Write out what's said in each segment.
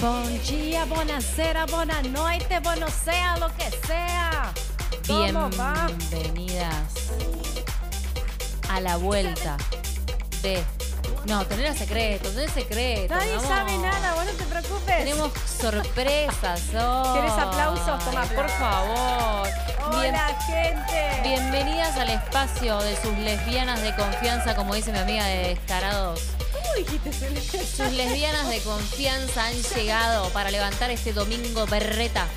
Buen día, buonasera, buena noche, bueno sea lo que sea. ¿Cómo va? Bienvenidas a la vuelta de. No, tener secreto, tener secreto. Nadie sabe nada, vos no te preocupes. Tenemos sorpresas hoy. ¿Querés aplausos? Toma Por favor. Bien- Hola, gente. bienvenidas al espacio de sus lesbianas de confianza, como dice mi amiga de Descarados. Sus lesbianas de confianza han llegado para levantar este domingo berreta.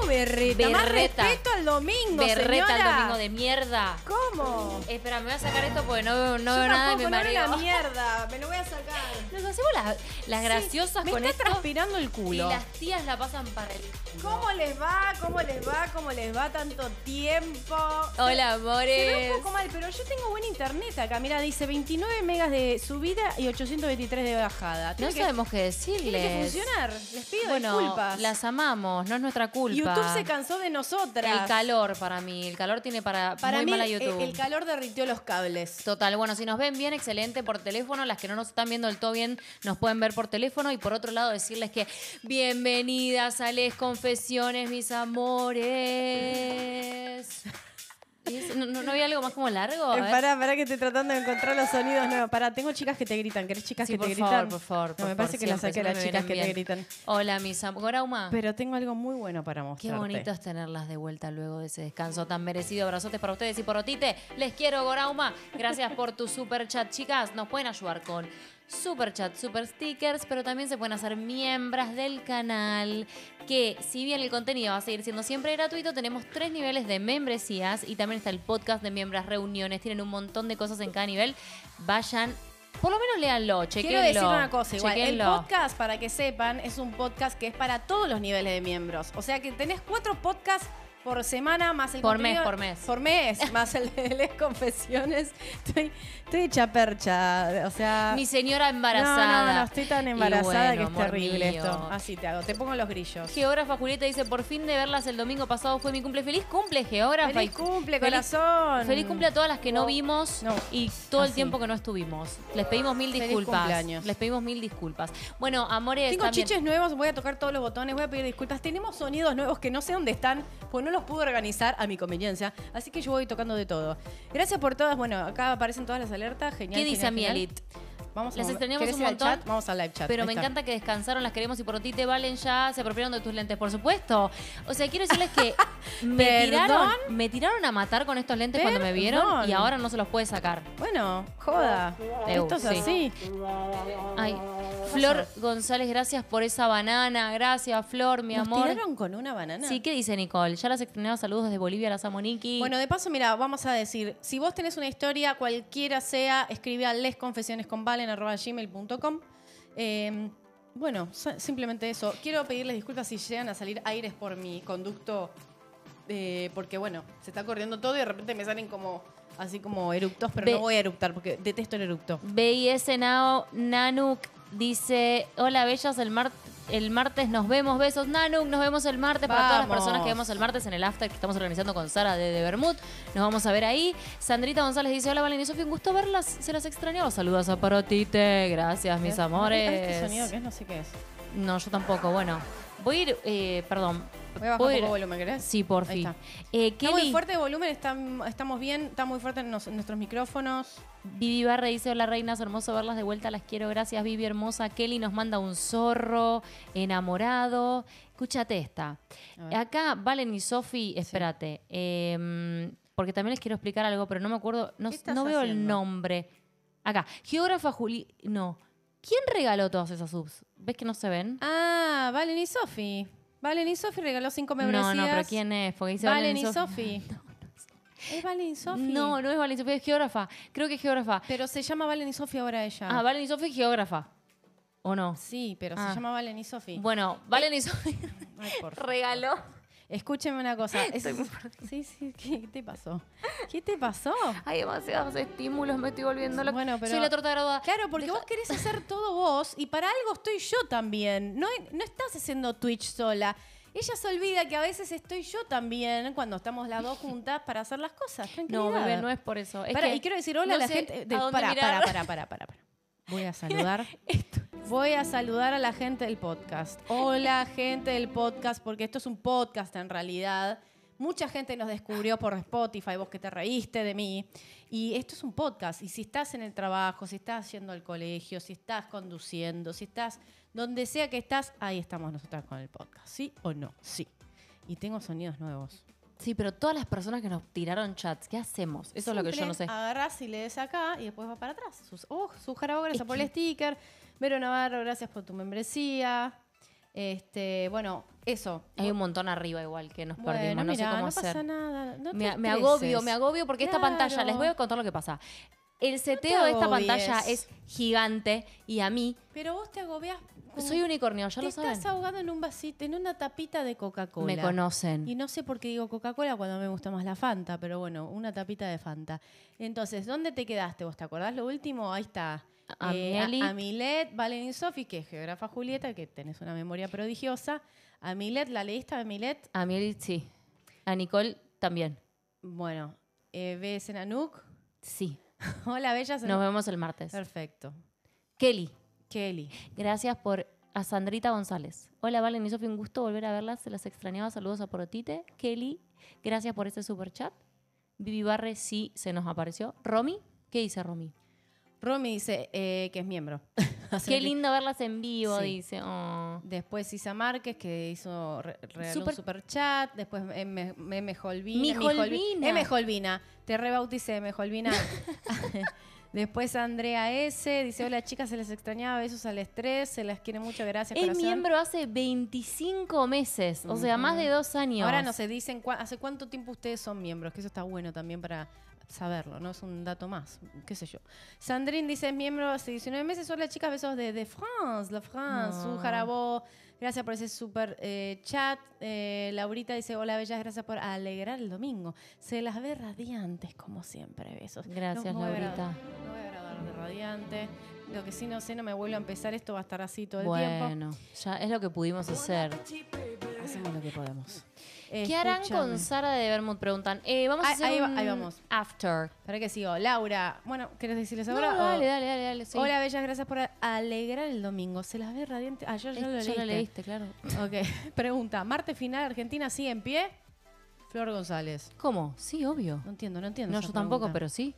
¿Cómo berreta? Más Berreta. respeto al domingo, Berreta señora. domingo de mierda. ¿Cómo? Eh, espera, me voy a sacar esto porque no veo, no Yo veo nada de mi no marido. la mierda, me lo voy a sacar. Nos hacemos las, las graciosas me con está esto transpirando el y culo. las tías la pasan para el culo. ¿Cómo les va? ¿Cómo les va? ¿Cómo les va tanto tiempo? Hola, Se ve amores. un poco mal, pero yo tengo buen internet acá. Mira, dice 29 megas de subida y 823 de bajada. No que- sabemos qué Tiene que decirles. funcionar. Les pido Bueno, disculpas. las amamos, no es nuestra culpa. YouTube se cansó de nosotras. El calor para mí, el calor tiene para, Para muy mí, mala el, YouTube. el calor derritió los cables. Total, bueno, si nos ven bien, excelente por teléfono. Las que no nos están viendo del todo bien, nos pueden ver por teléfono. Y por otro lado, decirles que bienvenidas a Les Confesiones, mis amores. ¿Y es- ¿No, no, no había algo más como largo? A Eh, ver. pará, pará que estoy tratando de encontrar los sonidos nuevos. Pará, tengo chicas que te gritan. ¿Querés chicas Sí, que por te favor, gritan? por favor, No, por me favor, parece que las saqué a las me chicas que te gritan. Hola, mis. Gorauma. Pero tengo algo muy bueno para Qué mostrarte. bonito es tenerlas de vuelta luego de ese descanso tan merecido. Abrazotes para ustedes y por Otite. Les quiero, Gorauma. Gracias por tu super chat, chicas. Nos pueden ayudar con super chat, super stickers, pero también se pueden hacer miembros del canal. Que si bien el contenido va a seguir siendo siempre gratuito, tenemos tres niveles de membresías y también está el podcast de miembros, reuniones. Tienen un montón de cosas en cada nivel. Vayan. Por lo menos léanlo, chequenlo. Quiero decir una cosa, igual. El podcast, para que sepan, es un podcast que es para todos los niveles de miembros. O sea que tenés cuatro podcasts por semana más el Por mes, por mes. Por mes, más el de Les Confesiones. Estoy, estoy hecha percha. O sea. Mi señora embarazada. No, no, no, estoy tan embarazada bueno, que es terrible mío. esto. Así te hago. Te pongo los grillos. Geógrafa Julieta dice, por fin de verlas el domingo pasado fue mi cumple. Feliz cumple, geógrafa. Feliz cumple, feliz- corazón. Feliz cumple a todas las que no vimos No. y todo el tiempo que no estuvimos. Les pedimos mil disculpas. Les pedimos mil disculpas. Bueno, amores, Tengo también- chiches nuevos, voy a tocar todos los botones, voy a pedir disculpas. Tenemos sonidos nuevos que no sé dónde están, pues no los pude organizar a mi conveniencia. Así que yo voy tocando de todo. Gracias por todas. Bueno, acá aparecen todas las alertas. Genial. ¿Qué dice genial, genial. Vamos Las mover- extrañamos ¿Querés un montón, chat? Vamos al live chat. Pero Ahí me está. encanta que descansaron, las queremos y por ti te valen ya, se apropiaron de tus lentes, por supuesto. O sea, quiero decirles que me tiraron, me tiraron a matar con estos lentes cuando me vieron y ahora no se los puede sacar. Bueno, joda. Esto es sí. así. Ay, Flor González, gracias por esa banana. Gracias, Flor, mi ¿Nos amor. tiraron con una banana? Sí, ¿qué dice Nicole? Ya las extrañaba saludos desde Bolivia, las amo, Niki. Bueno, de paso, mira, vamos a decir, si vos tenés una historia, cualquiera sea, escribe a lesconfesionesconvalen.gmail.com. Eh, bueno, so- simplemente eso. Quiero pedirles disculpas si llegan a salir aires por mi conducto, eh, porque bueno, se está corriendo todo y de repente me salen como así como eructos, pero no voy a eructar porque detesto el eructo. BIS Nao Nanuk dice: Hola, bellas, el, mar- el martes nos vemos. Besos, Nanuk. Nos vemos el martes. Para todas las Vamos. personas que vemos el martes en el after que estamos organizando con Sara de, de Bermud. Nos vamos a ver ahí. Sandrita González dice: Hola, Valen y Sofía, un gusto verlas. Se las extrañaba. Saludos a Parotite. Gracias, mis ¿Este amores. sonido que es? No sé qué es. No, yo tampoco. Bueno, voy a ir. eh, perdón. Voy a bajar ¿Puedo un poco volumen, ¿querés? Sí, por fin. está. Eh, Está muy fuerte de volumen, estamos bien, está muy fuerte en, nos- en nuestros micrófonos. Vivi Barra dice, hola reinas, hermoso verlas de vuelta, las quiero, gracias Vivi hermosa. Kelly nos manda un zorro enamorado. Escúchate esta. Acá Valen y Sofi, espérate, em, porque también les quiero explicar algo, pero no me acuerdo, no, ¿Qué estás no veo el nombre. Acá, geógrafa Juli, no. ¿Quién regaló todas esas subs? ¿Ves que no se ven? Ah, Valen y Sofi. Valen y Sofi regaló cinco membresías. No, no, pero ¿quién es? Porque dice Valen y Sofi. Sofi. ¿Es Valen y Sofi? No, no es Valen y Sofi, es geógrafa. Creo que es geógrafa. Pero se llama Valen y Sofi ahora ella. Ah, Valen y Sofi es geógrafa. ¿O no? Sí, pero Ah. se llama Valen y Sofi. Bueno, Valen y Sofi por favor. regaló. Escúcheme una cosa. es- Sí, sí, ¿qué te pasó? ¿Qué te pasó? Hay demasiados estímulos, me estoy volviendo loca. Bueno, pero- Soy la torta graduada. Claro, porque Deja- vos querés hacer todo vos y para algo estoy yo también. No, no estás haciendo Twitch sola. Ella se olvida que a veces estoy yo también cuando estamos las dos juntas para hacer las cosas. No, bebé, no es por eso. Es que y quiero decir hola a la gente. De, para, para, para, para, para, para. Voy a saludar. Esto Voy a saludar a la gente del podcast. Hola, gente del podcast, porque esto es un podcast en realidad. Mucha gente nos descubrió por Spotify, vos que te reíste de mí. Y esto es un podcast. Y si estás en el trabajo, si estás yendo al colegio, si estás conduciendo, si estás donde sea que estás, ahí estamos nosotras con el podcast. ¿Sí o no? Sí. Y tengo sonidos nuevos. Sí, pero todas las personas que nos tiraron chats, ¿qué hacemos? Eso es lo que yo no sé. Agarrás y lees acá y después va para atrás. Sus, oh, su jarabe, gracias por el sticker. Vero Navarro, gracias por tu membresía. Este, bueno, eso. Hay un montón arriba igual que nos Bueno, perdimos, no sé cómo no hacer. pasa nada. no te me, agobio, me agobio porque esta pantalla, les voy a contar lo que pasa. El seteo de esta pantalla es gigante y a mí, Pero vos te agobias. soy unicornio, ya te lo saben. estás ahogando en un vasito, en una tapita de Coca-Cola. Me conocen. Y no sé por qué digo Coca-Cola cuando me gusta más la Fanta, pero bueno, una tapita de Fanta. Entonces, ¿dónde te quedaste vos? ¿Te acordás lo último? Ahí está. A- Amelie. a, Milet, Valen y Sofi, que es geógrafa Julieta, que tenés una memoria prodigiosa. A Milet, ¿la leíste a Milet? A mí sí. A Nicole también. Bueno, eh, ¿ves en Anuk? Sí. Hola, Bella. Nos vemos el martes. Perfecto. Kelly, Kelly. gracias por a Sandrita González. Hola, Valen y Sofía, un gusto volver a verlas. Se las extrañaba. Saludos a Porotite. Kelly, gracias por este super chat. Vivi Barre sí se nos apareció. Romy, ¿qué dice Romy? Romy dice eh, que es miembro. Qué lindo verlas en vivo, Sí. dice. Oh. Después Isa Márquez, que hizo re- regaló Super- un super chat. Después M. M. Holvina. Mi Mi Holvi- Holvina. M. Holvina. Te rebauticé, M. Holvina. Después Andrea S. Dice, hola chicas, se les extrañaba. Besos al estrés. Se las quiere mucho. Gracias, Es miembro hace 25 meses, o sea, más de dos años. Ahora no se dicen hace cuánto tiempo ustedes son miembros, que eso está bueno también para saberlo, ¿no? Es un dato más, qué sé yo. Sandrine dice, es miembro hace 19 meses. Hola chicas, besos de, de France, la France, No. su jarabó. Gracias por ese super eh, chat. Eh, Laurita dice, hola bellas, gracias por alegrar el domingo. Se las ve radiantes como siempre, besos. Gracias, No Laurita. No voy a agradar de radiante. Lo que sí no sé, no me vuelvo a empezar esto, va a estar así todo el tiempo. Bueno, ya es lo que pudimos hacer. Hacemos lo que podemos. ¿Qué harán Escúchame. con Sara de Vermouth? Preguntan. Eh, vamos a Ahí- hacer ahí va- un ahí vamos. after. ¿Para qué sigo? Laura, bueno, ¿querés decirles No, ahora? o- dale, dale, dale, dale. sí. Hola, bellas, gracias por alegrar el domingo. Se las ve radiante. Ah, yo Eh, ya lo ya leíste. lo leíste, claro. Ok. Pregunta: ¿Marte final Argentina sigue en pie? Flor González. ¿Cómo? Sí, obvio. No entiendo, no entiendo. No, esa yo tampoco, pregunta. pero sí.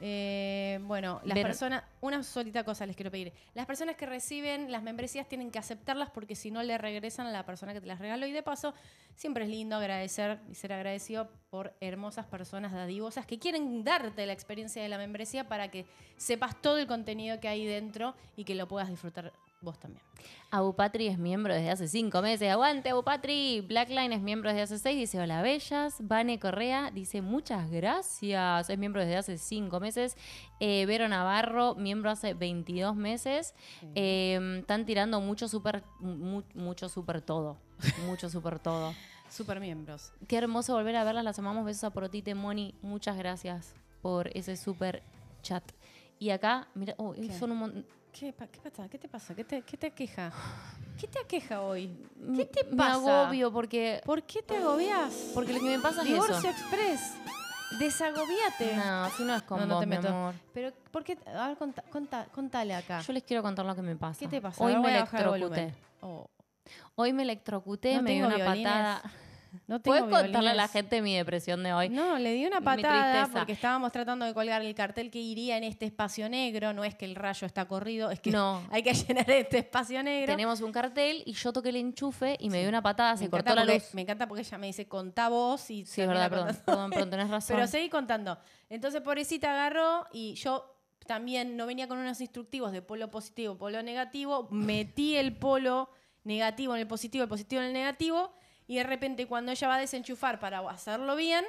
Eh, bueno, las Ver- personas, una solita cosa les quiero pedir. Las personas que reciben las membresías tienen que aceptarlas porque si no le regresan a la persona que te las regaló. Y de paso, siempre es lindo agradecer y ser agradecido por hermosas personas dadivosas que quieren darte la experiencia de la membresía para que sepas todo el contenido que hay dentro y que lo puedas disfrutar vos también. Abupatri es miembro desde hace cinco meses. ¡Aguante, Abupatri! Blackline es miembro desde hace seis. Dice, hola, bellas. Vane Correa dice, muchas gracias. Es miembro desde hace cinco meses. Eh, Vero Navarro, miembro hace 22 meses. Eh, están tirando mucho super, mu- mucho super todo. Mucho super todo. Super miembros. Qué hermoso volver a verlas. Las amamos. Besos a Porotite, Moni. Muchas gracias por ese super chat. Y acá, mira, oh, son un mon- ¿Qué, pa- qué pasa? ¿Qué te pasa? ¿Qué te, qué te aqueja? ¿Qué te aqueja hoy? ¿Qué te Me pasa? agobio porque, ¿Por qué te agobias? porque lo que me pasa es Divorcio eso. Express. Desagobiate. No, si no es con No, no vos, te mi meto. amor. Pero, ¿por qué? A ver, contá- contá- contale acá. Yo les quiero contar lo que me pasa. ¿Qué te pasa? Hoy Ahora me electrocuté. Oh, Hoy me electrocuté, No me di tengo una violines. patada. no tengo ¿Puedes contarle a la gente mi depresión de hoy? No, le di una patada porque estábamos tratando de colgar el cartel que iría en este espacio negro. No es que el rayo está corrido, es que No. hay que llenar este espacio negro. Tenemos un cartel y yo toqué el enchufe y me dio una patada, me se cortó la porque- luz. Me encanta porque ella me dice, contá vos y Sí, es verdad, perdón, perdón, perdón, tenés razón. Pero seguí contando. Entonces, pobrecita agarró y yo también no venía con unos instructivos de polo positivo, polo negativo. Metí el polo negativo en el positivo, el positivo en el negativo. Y de repente, cuando ella va a desenchufar para hacerlo bien,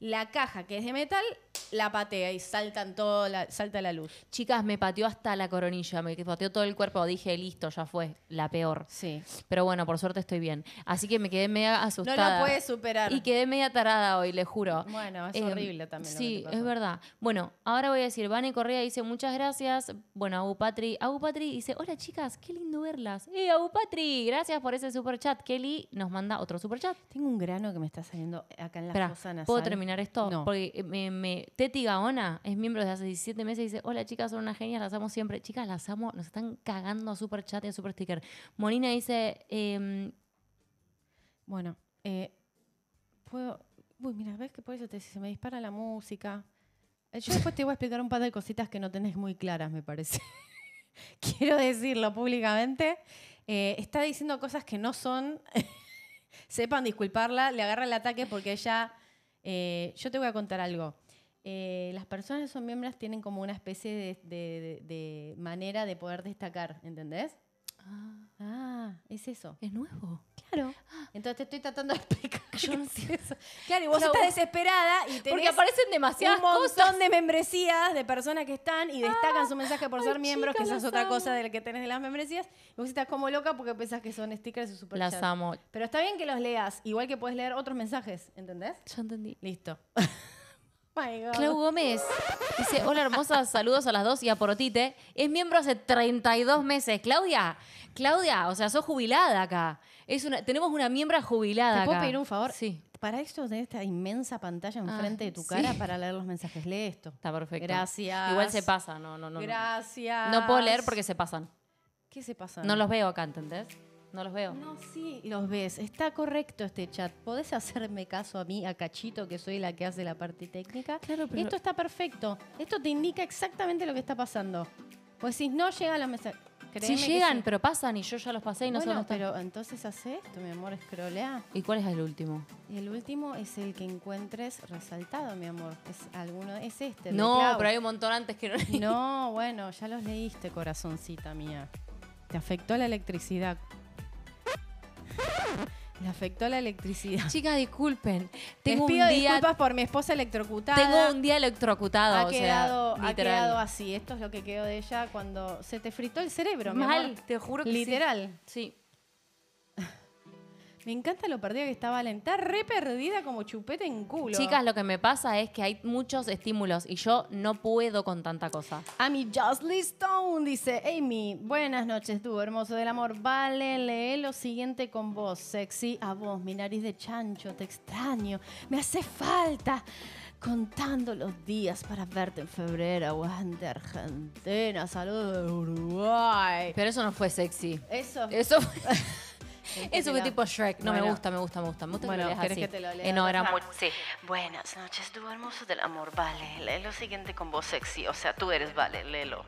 la caja que es de metal la patea y saltan todo la, salta la luz. Chicas, me pateó hasta la coronilla, me pateó todo el cuerpo. Dije, listo, ya fue, la peor. Sí. Pero bueno, por suerte estoy bien. Así que me quedé media No asustada. lo puedes superar. Y quedé media tarada hoy, le juro. Bueno, es Eh, horrible también. lo que Sí, te pasó. es verdad. Bueno, ahora voy a decir, Vane Correa dice muchas gracias. Bueno, Abu Patri. Abu Patri dice, hola chicas, qué lindo verlas. ¡Eh, Abu Patri! Gracias por ese super chat. Kelly nos manda otro super chat. Tengo un grano que me está saliendo acá en la Espera, fosa nasal. ¿puedo terminar terminar esto? No. Porque eh, me, me- Teti Gaona es miembro desde hace 17 meses y dice, hola chicas, son unas genias, las amo siempre. Chicas, las amo, nos están cagando a super chat y a super sticker. Monina dice, em, Bueno, eh, puedo. Uy, mira, ¿ves que por eso te se me dispara la música? Eh, Yo después te voy a explicar un par de cositas que no tenés muy claras, me parece. Quiero decirlo públicamente. Eh, está diciendo cosas que no son. Sepan disculparla, le agarra el ataque porque ella. Eh, yo te voy a contar algo. Eh, las personas que son miembros tienen como una especie de, de- manera de poder destacar, ¿entendés? Ah, es eso. es nuevo. Claro. Entonces te estoy tratando de explicar. Yo no sé. eso. Claro, y vos estás vos- desesperada y tenés Porque aparecen demasiadas un montón cosas. de membresías de personas que están y destacan su mensaje por ay, ser miembros, que esa es otra amo. cosa de la que tenés de las membresías. Y vos estás como loca porque pensás que son stickers y super Las amo. Pero está bien que los leas, igual que puedes leer otros mensajes, ¿entendés? Ya entendí. Listo. My God. Clau Gómez dice, hola hermosas, saludos a las dos y a Porotite. Es miembro hace 32 meses. Claudia, Claudia, o sea, sos jubilada acá. Es una, tenemos una miembra jubilada ¿Te puedo acá. pedir un favor? Sí, Para esto tenés esta inmensa pantalla Ah, enfrente de tu sí. cara para leer los mensajes. Lee esto. está perfecto. Gracias. Igual se pasa, no, no, no. no. Gracias. No puedo leer porque se pasan. ¿Qué se pasa? No los veo acá, ¿entendés? No los veo. No, sí, los ves. Está correcto este chat. ¿Podés hacerme caso a mí, a Cachito, que soy la que hace la parte técnica? Claro, pero- Esto está perfecto. Esto te indica exactamente lo que está pasando. Pues si no llegan los mensajes. Que llegan, sí. pero pasan y yo ya los pasé y no sé bueno, dónde están. pero entonces hace esto, mi amor, escrolea. ¿Y cuál es el último? El último es el que encuentres resaltado, mi amor. Es alguno, es este. No, pero hay un montón antes que no. No, bueno, ya los leíste, corazoncita mía. Te afectó la electricidad. Le afectó la electricidad. Chicas, disculpen. Tengo Les pido un día, disculpas por mi esposa electrocutada. tengo un día electrocutado. ha o sea, quedado, ha literal. quedado así. Esto es lo que quedó de ella cuando se te fritó el cerebro, mi Mal, amor. te juro que sí. Literal. Sí. Me encanta lo perdida que está Valen. Está re perdida como chupete en culo. Chicas, lo que me pasa es que hay muchos estímulos y yo no puedo con tanta cosa. Amy Josley Stone dice, Amy, buenas noches, tú, hermoso del amor. Vale, lee lo siguiente con vos, sexy. A vos, mi nariz de chancho, te extraño. Me hace falta. Contando los días para verte en febrero. Aguante Argentina, saludos de Uruguay. Pero eso no fue sexy. Eso. Eso fue, eso Entendela. tipo Shrek. No me Bueno. gusta, me gusta, me gusta. Me gusta Bueno, que lo leas ¿querés así. que te lo lea? No, era muy... Sí. Buenas noches, tú hermoso del amor. Vale, lee lo siguiente con vos, sexy. O sea, tú eres Vale, léelo.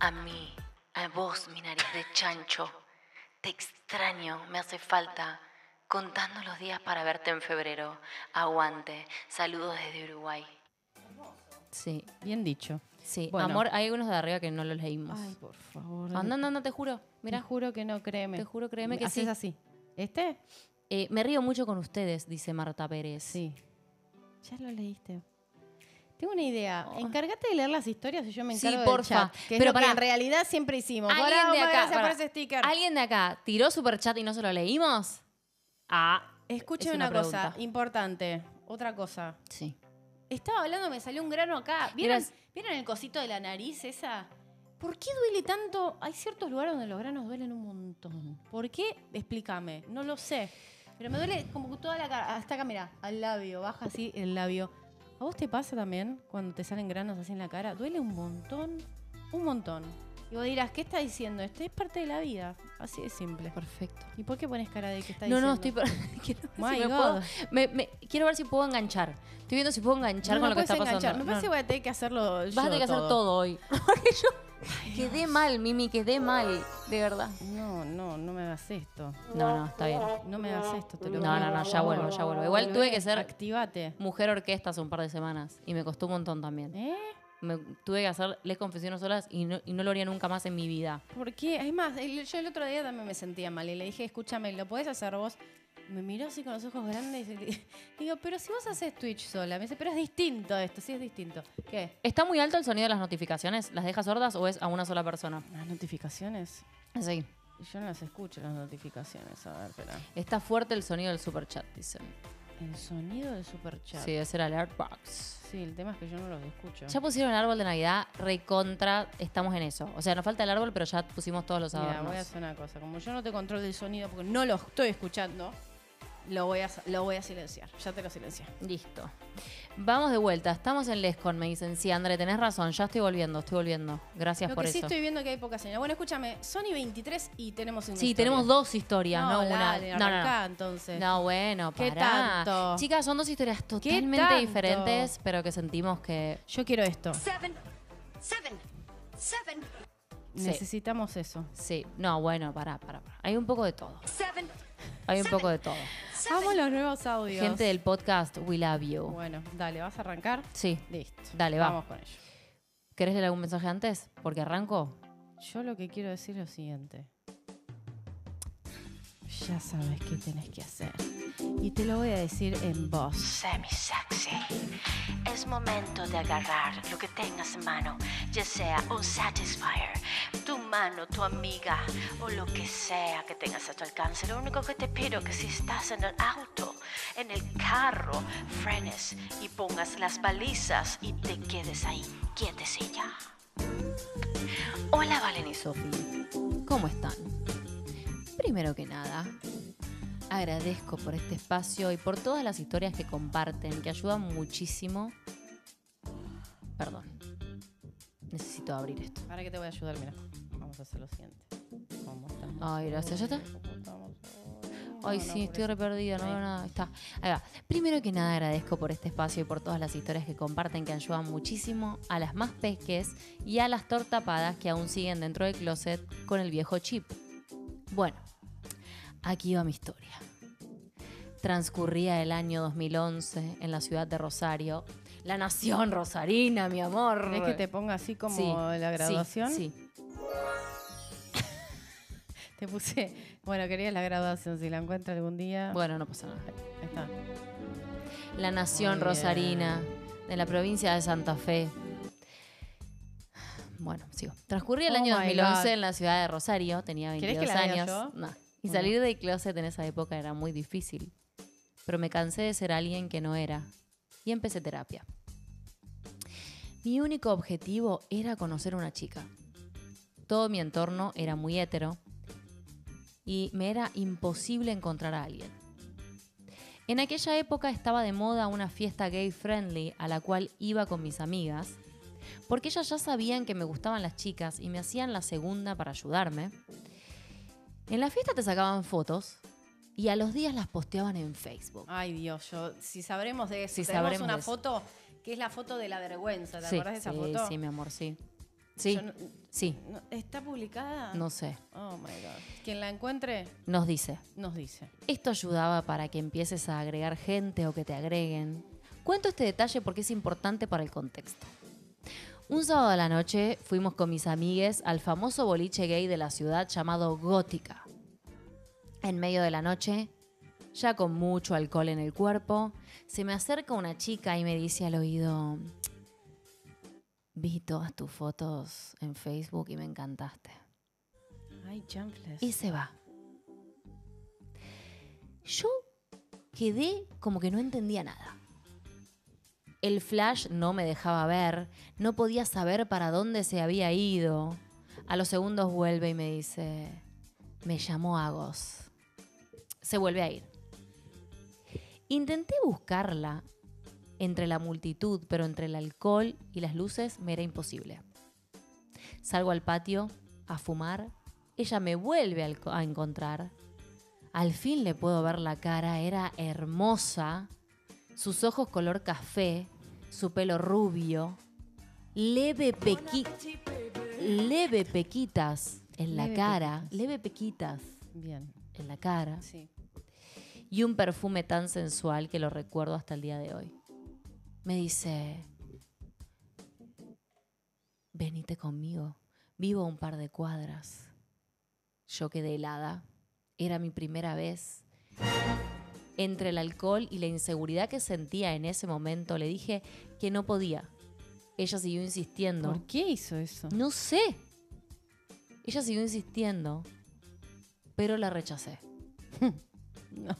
A mí, a vos, mi nariz de chancho. Te extraño, me hace falta. Contando los días para verte en febrero. Aguante. Saludos desde Uruguay. Sí, Bien dicho. Sí. Bueno. Amor, hay unos de arriba que no los leímos. Ay, por favor. Anda, anda, anda, te juro. Te Mira, juro que no, créeme. Te juro, créeme que Haces sí. así. ¿Este? eh, me río mucho con ustedes, dice Marta Pérez. Sí. Ya lo leíste. Tengo una idea. Encárgate de leer las historias y yo me Sí, encargo porfa. del chat. Que es Pero lo que en realidad siempre hicimos. ¿Alguien de acá, gracias por ese sticker. ¿Alguien de acá tiró super chat y no se lo leímos? Ah, Escuchen es una, una cosa importante. Otra cosa. sí. Estaba hablando, me salió un grano acá. ¿Vieron, ¿Vieron el cosito de la nariz esa? ¿Por qué duele tanto? Hay ciertos lugares donde los granos duelen un montón. ¿Por qué? Explícame. No lo sé. Pero me duele como que toda la cara. Hasta acá, mira, al labio. Baja así el labio. ¿A vos te pasa también cuando te salen granos así en la cara? Duele un montón. Un montón. Y vos dirás, ¿qué está diciendo? Esto es parte de la vida. Así de simple. Perfecto. ¿Y por qué pones cara de que está No, diciendo? no, estoy... por- quiero, ver si me puedo- me- me- quiero ver si puedo enganchar. Estoy viendo si puedo enganchar No, con no lo que está puedes pasando. enganchar. Me No, parece no. que voy a tener que hacerlo Vas a tener que hacer todo hoy. Porque yo quedé mal, Mimi, quedé mal. De verdad. No, no, no me hagas esto. No, no, está bien. No me hagas esto, te lo No, no, no, ya vuelvo, ya vuelvo. Igual tuve que ser Activate. mujer orquesta hace un par de semanas y me costó un montón también. ¿Eh? Me, tuve que hacer les confesiones solas y no, y no lo haría nunca más en mi vida. ¿Por qué? Es más, el- yo el otro día también me sentía mal y le dije, escúchame, ¿lo podés hacer vos? Me miró así con los ojos grandes y digo, pero si vos haces Twitch sola. Me dice, pero es distinto esto, sí es distinto. ¿Qué? ¿Está muy alto el sonido de las notificaciones? ¿Las dejas sordas o es a una sola persona? Las notificaciones. Sí. Yo no las escucho, las notificaciones. A ver, espera. Está fuerte el sonido del super chat, dicen. El sonido del super chat. Sí, debe ser alert box. Sí, el tema es que yo no los escucho. Ya pusieron el árbol de Navidad, recontra, estamos en eso. O sea, nos falta el árbol, pero ya pusimos todos los Mira, adornos. voy a hacer una cosa. Como yo no te controlo el sonido porque no lo estoy escuchando, Lo voy a, lo voy a silenciar. Ya te lo silencié. Listo. Vamos de vuelta. Estamos en Lescon, me dicen. Sí, André, tenés razón. Ya estoy volviendo, estoy volviendo. Gracias Lo por que eso. sí estoy viendo que hay poca señal. Bueno, escúchame, Sony 23 y tenemos una Sí, historia. tenemos dos historias, no, No, una. dale, no, no, no. arrancá, entonces. No, bueno, ¿Qué tanto? Chicas, son dos historias totalmente diferentes, pero que sentimos que Yo quiero esto. Seven, seven, seven, Sí. Necesitamos eso. sí. No, bueno, pará, pará, pará. Hay un poco de todo. seven, Hay un poco de todo. Vamos los nuevos audios. Gente del podcast, we love you. Bueno, dale, ¿vas a arrancar? Sí. Listo. Dale, va. Vamos con ello. ¿Querés leer algún mensaje antes? Porque arranco. Yo lo que quiero decir es lo siguiente. Ya sabes qué tenés que hacer. Y te lo voy a decir en voz. Semi-sexy. Es momento de agarrar lo que tengas en mano, ya sea un Satisfyer, tu mano, tu amiga o lo que sea que tengas a tu alcance. Lo único que te pido es que si estás en el auto, en el carro, frenes y pongas las balizas y te quedes ahí, quietecilla. Hola, Valen y Sofi. ¿Cómo están? Primero que nada, agradezco por este espacio y por todas las historias que comparten, que ayudan muchísimo. Perdón. Necesito abrir esto. Ahora que te voy a ayudar, mira. Vamos a hacer lo siguiente. ¿Cómo estamos Ay, gracias. ¿Ya está? Ay, No, no, sí, estoy re perdida, no veo nada. Está. Ahí va. Primero que nada, agradezco por este espacio y por todas las historias que comparten, que ayudan muchísimo a las más pesques y a las tortapadas que aún siguen dentro del closet con el viejo chip. Bueno, aquí va mi historia. Transcurría el año 2011 en la ciudad de Rosario. La nación rosarina, mi amor. ¿Querés que te ponga así como Sí, la graduación? Sí, Te puse. Bueno, querías la graduación. Si la encuentro algún día. Bueno, no pasa nada. Ahí está. La nación rosarina de la provincia de Santa Fe. Bueno, sigo. Transcurría el Oh año my 2011 God. en la ciudad de Rosario, tenía ¿Querés 22 que la lea años. yo? No. Y Bueno. salir del closet en esa época era muy difícil. Pero me cansé de ser alguien que no era y empecé terapia. Mi único objetivo era conocer a una chica. Todo mi entorno era muy hetero y me era imposible encontrar a alguien. En aquella época estaba de moda una fiesta gay friendly a la cual iba con mis amigas, porque ellas ya sabían que me gustaban las chicas y me hacían la segunda para ayudarme. En la fiesta te sacaban fotos y a los días las posteaban en Facebook. Ay, Dios, yo. Si sabremos de eso. Si Tenemos sabremos una foto que es la foto de la vergüenza. ¿Te sí, acordás de esa sí, foto? sí, mi amor, sí. Sí, no- sí, no- ¿Está publicada? no sé. Oh my God. Quien la encuentre Nos dice. nos dice. Esto ayudaba para que empieces a agregar gente o que te agreguen. Cuento este detalle porque es importante para el contexto. Un sábado a la noche fuimos con mis amigues al famoso boliche gay de la ciudad llamado Gótica. En medio de la noche, ya con mucho alcohol en el cuerpo, se me acerca una chica y me dice al oído, vi todas tus fotos en Facebook y me encantaste. Ay, chanfles. Y se va. Yo quedé como que no entendía nada. El flash no me dejaba ver, no podía saber para dónde se había ido. A los segundos vuelve y me dice, me llamó Agos. Se vuelve a ir. Intenté buscarla entre la multitud, pero entre el alcohol y las luces me era imposible. Salgo al patio a fumar, ella me vuelve a encontrar. Al fin le puedo ver la cara, era hermosa, sus ojos color café, su pelo rubio, leve pequi leve pequitas en la Leve cara, pequitas. leve pequitas Bien. en la cara Sí. y un perfume tan sensual que lo recuerdo hasta el día de hoy. Me dice, venite conmigo, vivo a un par de cuadras. Yo quedé helada, era mi primera vez. Entre el alcohol y la inseguridad que sentía en ese momento, le dije que no podía. Ella siguió insistiendo. ¿Por qué hizo eso? No sé. Ella siguió insistiendo, pero la rechacé. No.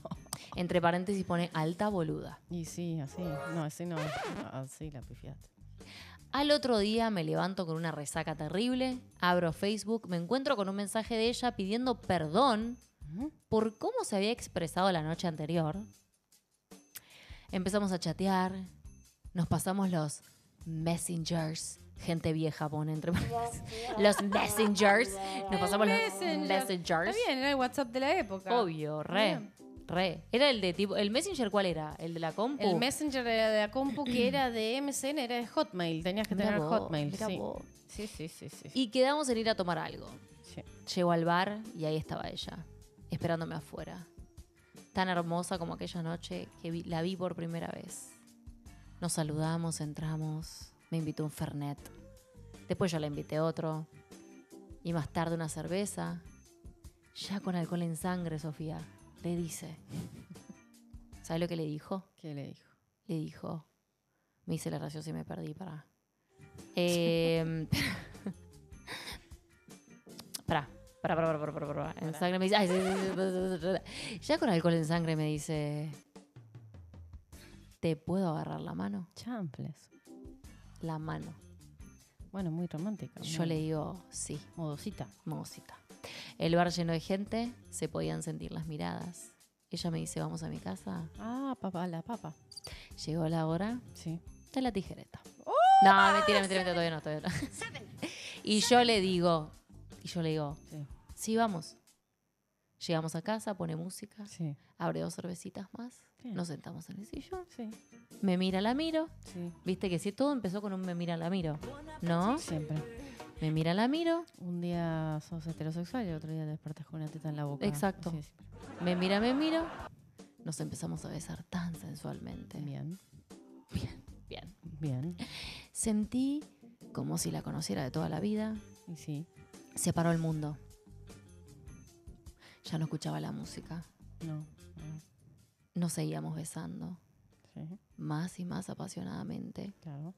Entre paréntesis pone alta boluda. Y sí, así. No, así no. Así la pifiaste. Al otro día me levanto con una resaca terrible, abro Facebook, me encuentro con un mensaje de ella pidiendo perdón por cómo se había expresado la noche anterior. Empezamos a chatear, nos pasamos los messengers. Gente vieja pone entre. Los messengers. Nos pasamos los Messenger. messengers. Está bien, era el WhatsApp de la época. Obvio, re. Bien. Re. Era el de tipo. ¿El Messenger cuál era? ¿El de la compu? El Messenger era de la compu que era de MSN, era de Hotmail. Tenías que tener vos, Hotmail. sí. vos. sí, sí, sí, sí. Y quedamos en ir a tomar algo. Sí. Llego al bar y ahí estaba ella, esperándome afuera. Tan hermosa como aquella noche que vi- la vi por primera vez. Nos saludamos, entramos, me invitó un Fernet. Después yo le invité otro. Y más tarde una cerveza. Ya con alcohol en sangre, Sofía. Le dice. ¿Sabes lo que le dijo? ¿Qué le dijo? Le dijo. Me hice la graciosa y me perdí, para. Eh, para. Para, para, para, para, para, En sangre me dice. ay, sí, sí, sí. Ya con alcohol en sangre me dice. ¿Te puedo agarrar la mano? Champles. La mano. Bueno, muy romántica. Yo muy le digo, sí, Modosita. mocita. El bar lleno de gente, se podían sentir las miradas. Ella me dice, vamos a mi casa. Ah, papá, la papa. Llegó la hora Sí. de la tijereta. No, mentira, mentira, mentira, todavía no, todavía no. Seven. Y yo le digo, y yo le digo, Sí. sí, vamos. Llegamos a casa, pone música, Sí. abre dos cervecitas más, Bien. nos sentamos en el sillón, Sí. me mira, la miro. Viste que si todo empezó con un me mira, la miro. ¿No? Siempre. Me mira, la miro, Un día sos heterosexual y el otro día te despertas con una teta en la boca. Exacto. Así me mira, me miro. Nos empezamos a besar tan sensualmente. Bien. Bien. Bien. Sentí como si la conociera de toda la vida. Y sí. Se paró el mundo. Ya no escuchaba la música. No. no. Nos seguíamos besando. Sí. Más y más apasionadamente. Claro.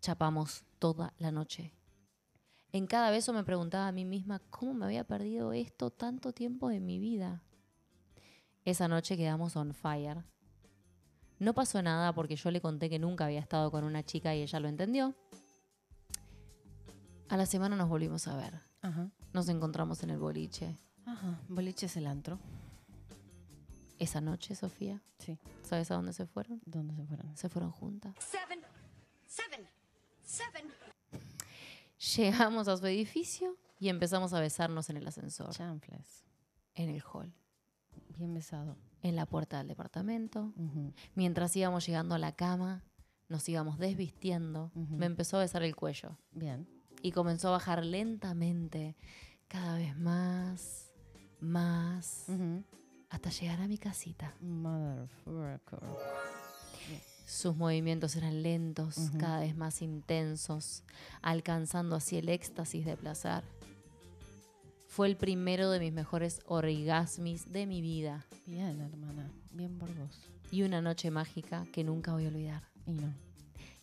Chapamos toda la noche. En cada beso me preguntaba a mí misma cómo me había perdido esto tanto tiempo de mi vida. Esa noche quedamos on fire. No pasó nada porque yo le conté que nunca había estado con una chica y ella lo entendió. A la semana nos volvimos a ver. Ajá. Nos encontramos en el boliche. Ajá. Boliche es el antro. Esa noche, Sofía, Sí. ¿sabes a dónde se fueron? ¿Dónde se fueron? Se fueron juntas. Seven. Seven. Seven. Llegamos a su edificio y empezamos a besarnos en el ascensor, Chanfles. en el hall, Bien besado. en la puerta del departamento. Mientras íbamos llegando a la cama, nos íbamos desvistiendo. Me empezó a besar el cuello Bien. Y comenzó a bajar lentamente, cada vez más, más, hasta llegar a mi casita. Motherfucker. Sus movimientos eran lentos, cada vez más intensos, alcanzando así el éxtasis de placer. Fue el primero de mis mejores orgasmis de mi vida Bien, hermana. Bien por vos. y una noche mágica que nunca voy a olvidar. Y no.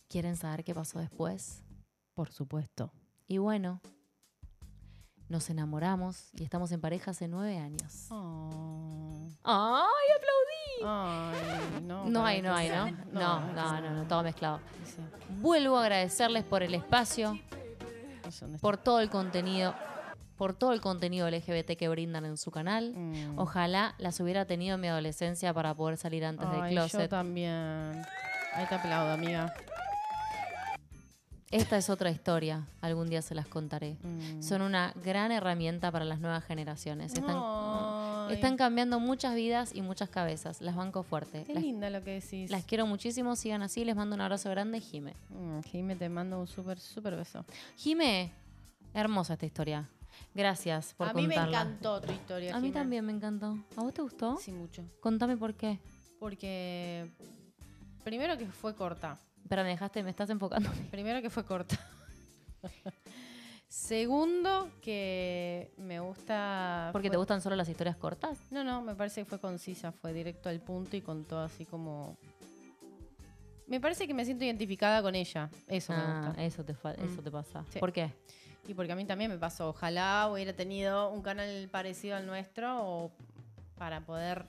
¿Quieren saber qué pasó después? Por supuesto. Y bueno, nos enamoramos y estamos en pareja hace nueve años. Oh. ¡Ay, aplaudí! Ay, no. No hay, no hay, ¿no? No, no, no, no, todo mezclado. Vuelvo a agradecerles por el espacio, por todo el contenido, por todo el contenido LGBT que brindan en su canal. Mm. Ojalá las hubiera tenido en mi adolescencia para poder salir antes del Ay, Yo closet. también. Ahí te aplaudo, amiga. Esta es otra historia, algún día se las contaré. Mm. Son una gran herramienta para las nuevas generaciones. Están, Ay, están cambiando muchas vidas y muchas cabezas. Las banco fuerte. Qué Las, linda lo que decís. las quiero muchísimo, sigan así. Les mando un abrazo grande, Jime. Mm, Jime, te mando un súper, súper beso. Jime, hermosa esta historia. Gracias por a mí me encantó tu historia. A mí también me encantó. ¿A vos te gustó? Sí, mucho. Contame por qué. Porque. Primero que fue corta. Pero me dejaste, me estás enfocando. Primero que fue corta. Segundo, que me gusta. ¿Porque te fue- gustan solo las historias cortas? No, no, me parece que fue concisa, fue directo al punto y contó así como. Me parece que me siento identificada con ella. Eso me Ah, gusta. eso te, fa- eso Mm. te pasa. Sí. ¿Por qué? Y porque a mí también me pasó. Ojalá hubiera tenido un canal parecido al nuestro o para poder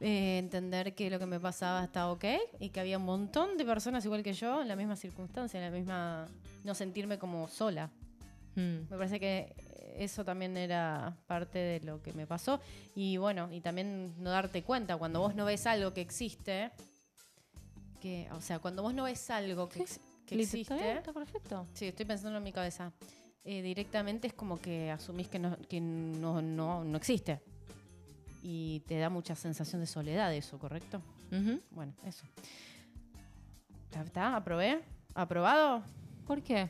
eh, entender que lo que me pasaba estaba ok y que había un montón de personas igual que yo en la misma circunstancia, en la misma. no sentirme como sola. Mm. Me parece que eso también era parte de lo que me pasó. Y bueno, y también no darte cuenta, cuando vos no ves algo que existe, que, o sea, cuando vos no ves algo que, ex- que existe, Está perfecto. sí, estoy pensando en mi cabeza, eh, directamente es como que asumís que, no, que no, no, no existe. Y te da mucha sensación de soledad eso, ¿correcto? Bueno, eso. ¿Está? ¿Aprobé? ¿Aprobado? ¿Por qué?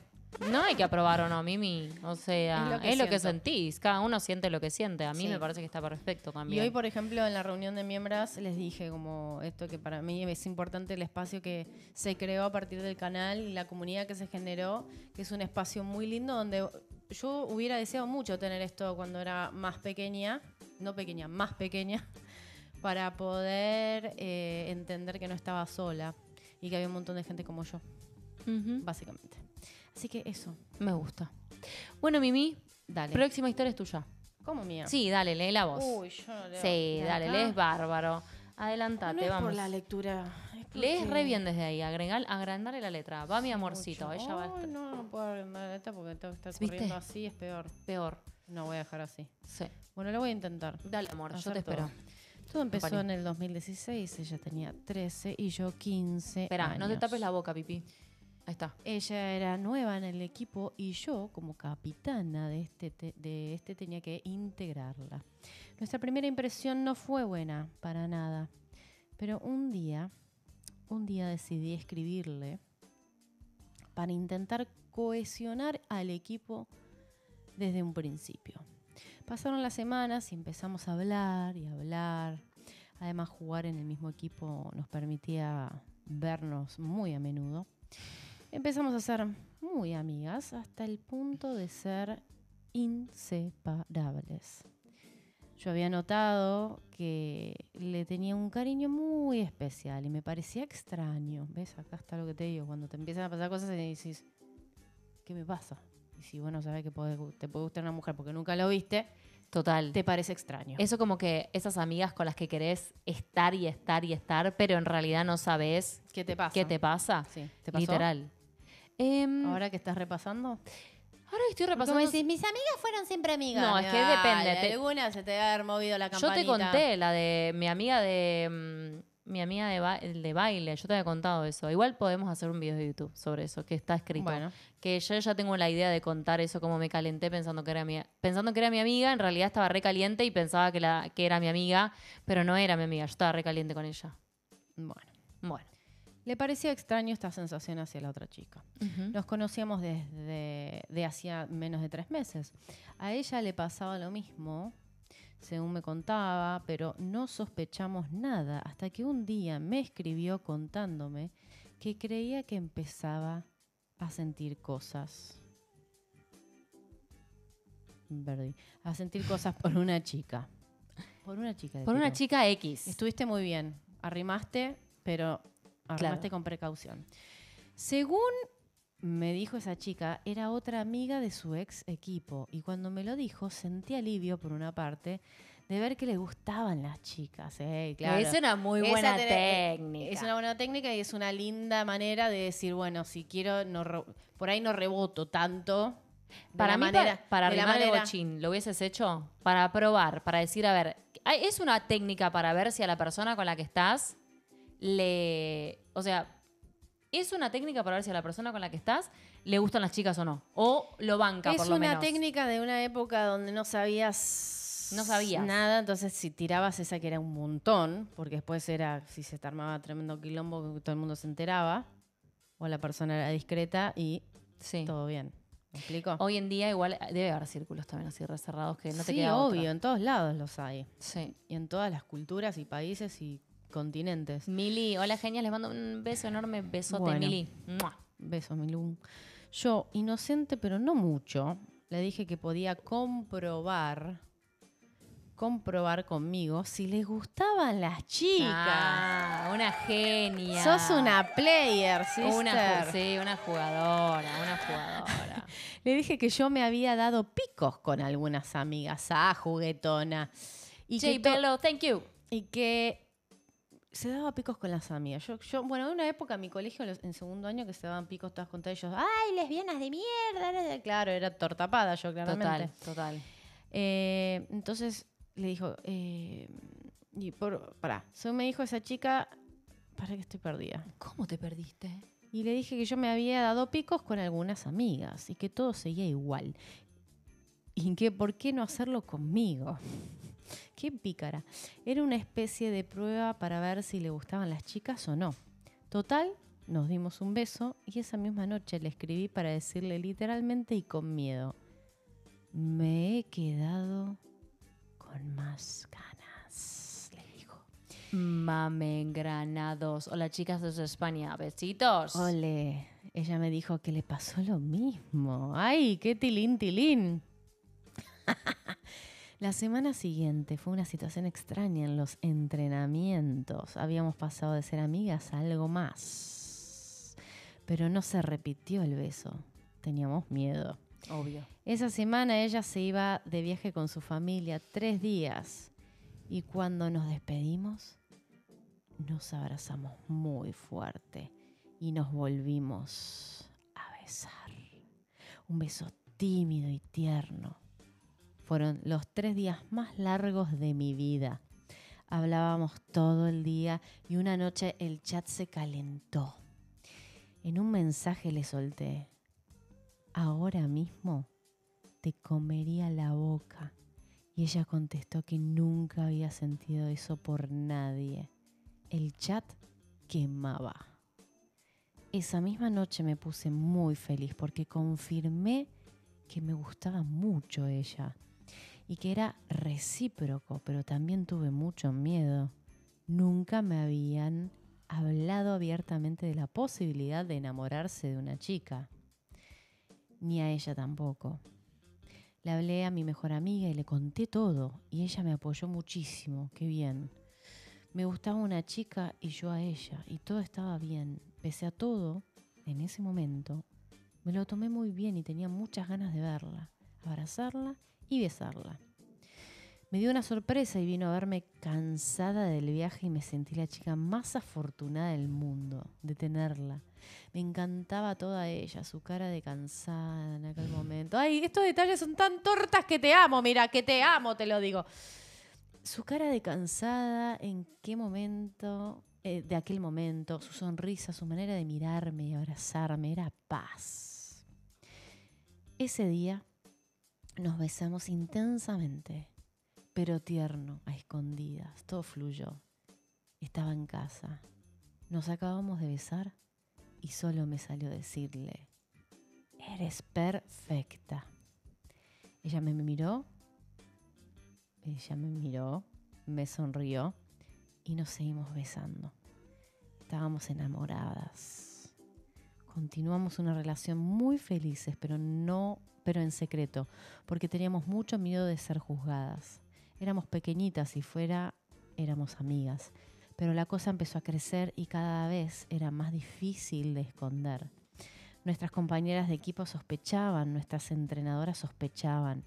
No hay que aprobar o no, Mimi. O sea, Es lo que es lo que siento. sentís. Cada uno siente lo que siente. A mí Sí. me parece que está perfecto Y también. hoy, por ejemplo, en la reunión de miembros les dije como esto que para mí es importante el espacio que se creó a partir del canal y la comunidad que se generó, que es un espacio muy lindo donde yo hubiera deseado mucho tener esto cuando era más pequeña, no pequeña, más pequeña, para poder eh, entender que no estaba sola y que había un montón de gente como yo, básicamente. Así que eso, Me gusta. Bueno, Mimi, dale. próxima historia es tuya. ¿Cómo mía? Sí, dale, lee la voz. Uy, yo no leo. sí, ¿De dale, lees bárbaro. No Adelantate, es vamos. por la lectura. es Lees porque- re bien desde ahí, agregar, agrandarle la letra. Va mi amorcito, mucho. ella va a estar no, no puedo agrandar esta porque tengo que estar ¿Viste? corriendo así, es peor. peor. No voy a dejar así. Sí. Bueno, lo voy a intentar. Dale, amor, yo te espero. todo. Todo empezó en el 2016, ella tenía 13 y yo 15 Espera, no te tapes la boca, pipí. Ahí está. Ella era nueva en el equipo y yo, como capitana de este, te- de este, tenía que integrarla. Nuestra primera impresión no fue buena, para nada. Pero un día, un día decidí escribirle para intentar cohesionar al equipo desde un principio. Pasaron las semanas y empezamos a hablar y hablar. Además, jugar en el mismo equipo nos permitía vernos muy a menudo. Empezamos a ser muy amigas hasta el punto de ser inseparables. Yo había notado que le tenía un cariño muy especial y me parecía extraño. ¿Ves? Acá está lo que te digo. Cuando te empiezan a pasar cosas y dices, ¿qué me pasa? Y si vos no sabes que podés- te puede gustar una mujer porque nunca lo viste, Total. te parece extraño. Eso como que esas amigas con las que querés estar y estar y estar, pero en realidad no sabes ¿Qué te pasa? qué te pasa. Sí, ¿te pasó? Literal. Em, Ahora que estás repasando. ahora que estoy repasando. me decís, mis amigas fueron siempre amigas. No, es que depende, te- Alguna se te movido la Yo campanita. te conté la de mi amiga de mm, mi amiga de, ba- de baile. Yo te había contado eso. Igual podemos hacer un video de YouTube sobre eso, que está escrito. Bueno. Que yo ya tengo la idea de contar eso, cómo me calenté pensando que era mi, pensando que era mi amiga. En realidad estaba re caliente y pensaba que, la, que era mi amiga, pero no era mi amiga. Yo estaba re caliente con ella. Bueno. Bueno. Le parecía extraño esta sensación hacia la otra chica. Nos conocíamos desde de hacía menos de tres meses. A ella le pasaba lo mismo, según me contaba, pero no sospechamos nada hasta que un día me escribió contándome que creía que empezaba a sentir cosas. Perdí. A sentir cosas por una chica. Por una chica. Por una chica X. Estuviste muy bien. Arrimaste, pero arrimaste Claro. con precaución. Según me dijo esa chica, era otra amiga de su ex equipo. Y cuando me lo dijo, sentí alivio, por una parte, de ver que le gustaban las chicas. eh, claro. Es una muy buena técnica. Es una buena técnica y es una linda manera de decir, bueno, si quiero, no por ahí no reboto tanto. de Para la mí, manera, para, para de la arrimar el bochín, ¿lo hubieses hecho? Para probar, para decir, a ver, es una técnica para ver si a la persona con la que estás le... O sea, es una técnica para ver si a la persona con la que estás le gustan las chicas o no. O lo banca, Es por lo una menos. técnica de una época donde no sabías No sabías. nada, entonces si tirabas esa que era un montón, porque después era, si se te armaba tremendo quilombo, todo el mundo se enteraba, o la persona era discreta y Sí. todo bien. ¿Me explico? Hoy en día igual debe haber círculos también así reserrados que no te sí, queda otra. obvio, en todos lados los hay. Sí. Y en todas las culturas y países y continentes. Mili, hola genias, les mando un beso enorme, besote, Bueno. Mili. ¡Mua! Besos, Milú. Yo, inocente, pero no mucho, le dije que podía comprobar, comprobar conmigo si les gustaban las chicas. Ah, una genia. Sos una player, sister. Una, sí, una jugadora, una jugadora. Le dije que yo me había dado picos con algunas amigas, ah, juguetona. Y J Bello, thank you. y que se daba picos con las amigas. Yo, yo bueno, en una época en mi colegio, en segundo año, que se daban picos todas contra ellos. ¡Ay, lesbianas de mierda! Claro, era tortapada yo, claramente. Total, total. Eh, entonces le dijo, eh, y por, pará, según me dijo esa chica, para que estoy perdida. ¿Cómo te perdiste? Y le dije que yo me había dado picos con algunas amigas y que todo seguía igual. Y que por qué no hacerlo conmigo. Qué pícara. Era una especie de prueba para ver si le gustaban las chicas o no. Total, nos dimos un beso y esa misma noche le escribí para decirle literalmente y con miedo, me he quedado con más ganas, le dijo. Mamen granados. Hola chicas desde España. Besitos. Ole, ella me dijo que le pasó lo mismo. ¡Ay, qué tilín, tilín! La semana siguiente fue una situación extraña en los entrenamientos. Habíamos pasado de ser amigas a algo más. Pero no se repitió el beso. Teníamos miedo. Obvio. Esa semana ella se iba de viaje con su familia tres días. Y cuando nos despedimos, nos abrazamos muy fuerte y nos volvimos a besar. Un beso tímido y tierno. Fueron los tres días más largos de mi vida. Hablábamos todo el día y una noche el chat se calentó. En un mensaje le solté, ahora mismo te comería la boca. Y ella contestó que nunca había sentido eso por nadie. El chat quemaba. Esa misma noche me puse muy feliz porque confirmé que me gustaba mucho ella y que era recíproco, pero también tuve mucho miedo. Nunca me habían hablado abiertamente de la posibilidad de enamorarse de una chica, ni a ella tampoco. Le hablé a mi mejor amiga y le conté todo y ella me apoyó muchísimo, qué bien. Me gustaba una chica y yo a ella y todo estaba bien. Pese a todo, en ese momento, me lo tomé muy bien y tenía muchas ganas de verla, abrazarla y besarla. Me dio una sorpresa y vino a verme cansada del viaje y me sentí la chica más afortunada del mundo de tenerla. Me encantaba toda ella, su cara de cansada en aquel momento. Ay, estos detalles son tan tortas que te amo, mira, que te amo, te lo digo. Su cara de cansada, en qué momento, eh, de aquel momento, su sonrisa, su manera de mirarme y abrazarme, era paz. Ese día nos besamos intensamente, pero tierno, a escondidas. Todo fluyó. Estaba en casa. Nos acabamos de besar y solo me salió decirle, eres perfecta. Ella me miró, ella me miró, me sonrió y nos seguimos besando. Estábamos enamoradas. Continuamos una relación muy felices, pero no, pero en secreto, porque teníamos mucho miedo de ser juzgadas. Éramos pequeñitas y fuera éramos amigas, pero la cosa empezó a crecer y cada vez era más difícil de esconder. Nuestras compañeras de equipo sospechaban, nuestras entrenadoras sospechaban.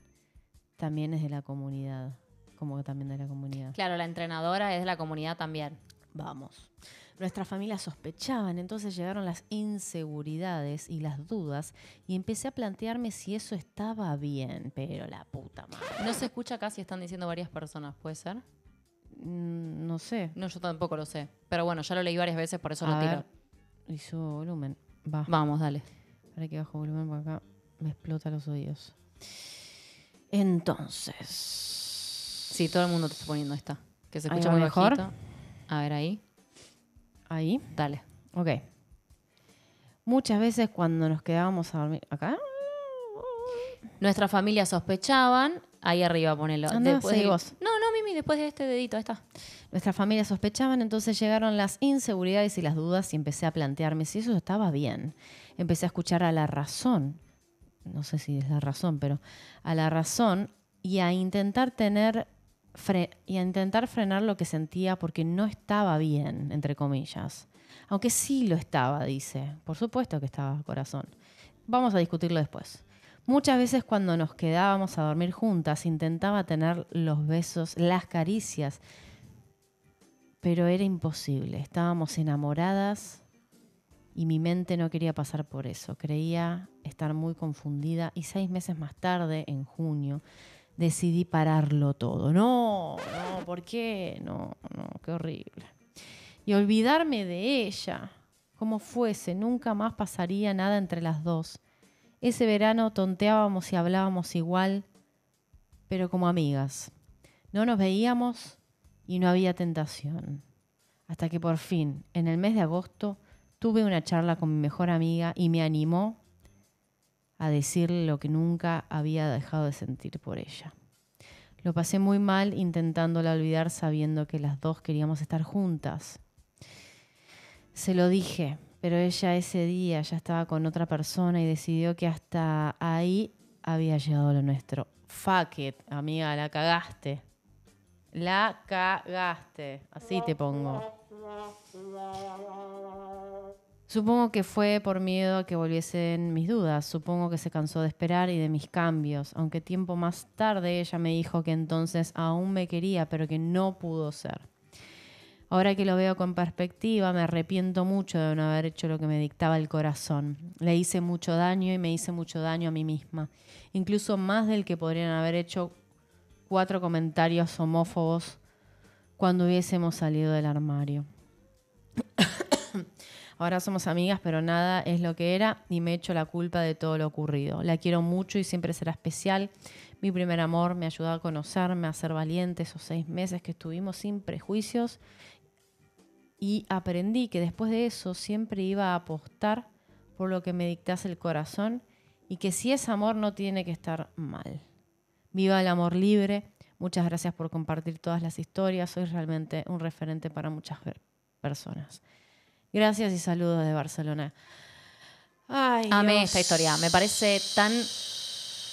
También es de la comunidad, como también de la comunidad. Claro, la entrenadora es de la comunidad también. Vamos. Nuestras familias sospechaban, entonces llegaron las inseguridades y las dudas y empecé a plantearme si eso estaba bien, pero la puta madre. No se escucha casi, están diciendo varias personas, ¿puede ser? Mm, No sé. No, yo tampoco lo sé. Pero bueno, ya lo leí varias veces, por eso A lo tiro. ver, y su volumen. Va. Vamos, dale. Para que bajo volumen porque acá me explota los oídos. Entonces. Sí, todo el mundo te está poniendo esta. Que se escucha muy mejor. bajito. A ver ahí. Ahí. Dale. Ok. Muchas veces cuando nos quedábamos a dormir. ¿Acá? Nuestras familias sospechaban. Ahí arriba ponelo. Después seguí de- vos. No, no, Mimi, después de este dedito, ahí está. Nuestras familias sospechaban, entonces llegaron las inseguridades y las dudas y empecé a plantearme si eso estaba bien. Empecé a escuchar a la razón, no sé si es la razón, pero a la razón y a intentar tener y a intentar frenar lo que sentía porque no estaba bien, entre comillas. Aunque sí lo estaba, dice. Por supuesto que estaba, corazón. Vamos a discutirlo después. Muchas veces cuando nos quedábamos a dormir juntas intentaba tener los besos, las caricias pero era imposible. Estábamos enamoradas y mi mente no quería pasar por eso. Creía estar muy confundida y seis meses más tarde, en junio, decidí pararlo todo. No, no, ¿por qué? No, no, qué horrible. Y olvidarme de ella, como fuese, nunca más pasaría nada entre las dos. Ese verano tonteábamos y hablábamos igual, pero como amigas. No nos veíamos y no había tentación. Hasta que por fin, en el mes de agosto, tuve una charla con mi mejor amiga y me animó a decirle lo que nunca había dejado de sentir por ella. Lo pasé muy mal intentándola olvidar sabiendo que las dos queríamos estar juntas. Se lo dije, pero ella ese día ya estaba con otra persona y decidió que hasta ahí había llegado lo nuestro. Fuck it, amiga, la cagaste. La cagaste. Así te pongo. Supongo que fue por miedo a que volviesen mis dudas. Supongo que se cansó de esperar y de mis cambios. Aunque tiempo más tarde ella me dijo que entonces aún me quería, pero que no pudo ser. Ahora que lo veo con perspectiva, me arrepiento mucho de no haber hecho lo que me dictaba el corazón. Le hice mucho daño y me hice mucho daño a mí misma. Incluso más del que podrían haber hecho cuatro comentarios homófobos cuando hubiésemos salido del armario. Ahora somos amigas, pero nada es lo que era y me echo la culpa de todo lo ocurrido. La quiero mucho y siempre será especial. Mi primer amor me ayudó a conocerme, a ser valiente esos seis meses que estuvimos sin prejuicios y aprendí que después de eso siempre iba a apostar por lo que me dictase el corazón y que si es amor no tiene que estar mal. Viva el amor libre. Muchas gracias por compartir todas las historias. Soy realmente un referente para muchas personas. Gracias y saludos de Barcelona. Ay, Amé Dios. esta historia. Me parece tan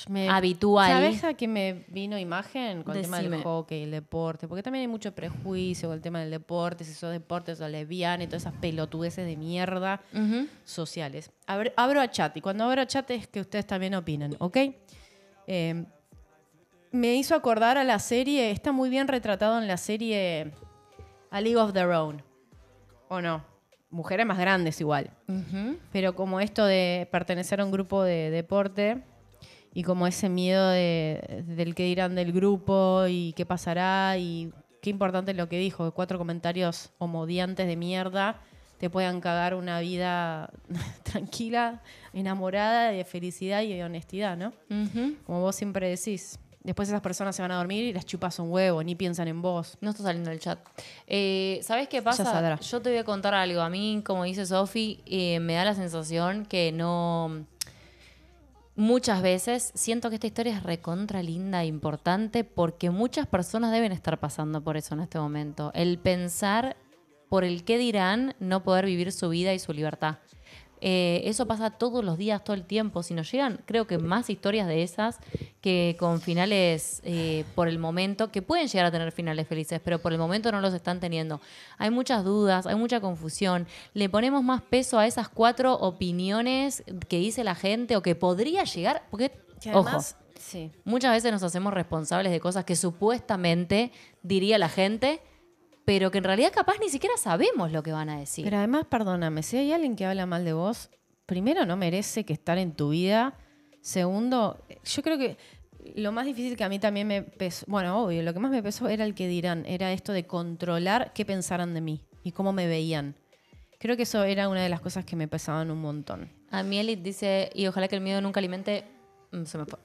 Me- habitual. ¿Sabes a qué me vino imagen con el tema del hockey, el deporte? Porque también hay mucho prejuicio con el tema del deporte, si sos deporte, sos lesbiana y todas esas pelotudeces de mierda sociales. Abro, abro a chat y cuando abro a chat es que ustedes también opinen, ¿ok? Eh, me hizo acordar a la serie, está muy bien retratado en la serie A League of Their Own, ¿o no? Mujeres más grandes igual. Pero como esto de pertenecer a un grupo de deporte y como ese miedo de, del que dirán del grupo y qué pasará y qué importante lo que dijo, cuatro comentarios homodiantes de mierda te puedan cagar una vida tranquila, enamorada, de felicidad y de honestidad, ¿no? Como vos siempre decís. Después esas personas se van a dormir y las chupas un huevo, ni piensan en vos. No está saliendo el chat. Eh, ¿Sabes qué pasa? saldrá. Yo te voy a contar algo. A mí, como dice Sofi, eh, me da la sensación que no. Muchas veces siento que esta historia es recontra linda e importante porque muchas personas deben estar pasando por eso en este momento. El pensar por el qué dirán no poder vivir su vida y su libertad. Eh, eso pasa todos los días, todo el tiempo. Si nos llegan, creo que más historias de esas que con finales eh, por el momento, que pueden llegar a tener finales felices, pero por el momento no los están teniendo. Hay muchas dudas, hay mucha confusión. Le ponemos más peso a esas cuatro opiniones que dice la gente o que podría llegar, porque, ojo, sí. muchas veces nos hacemos responsables de cosas que supuestamente diría la gente, pero que en realidad capaz ni siquiera sabemos lo que van a decir. Pero además, perdóname, si hay alguien que habla mal de vos, primero no merece que estar en tu vida. Segundo, yo creo que lo más difícil que a mí también me pesó, bueno, obvio, lo que más me pesó era el que dirán, era esto de controlar qué pensaran de mí y cómo me veían. Creo que eso era una de las cosas que me pesaban un montón. A mí Elit dice, y ojalá que el miedo nunca alimente... mm, Se me fue.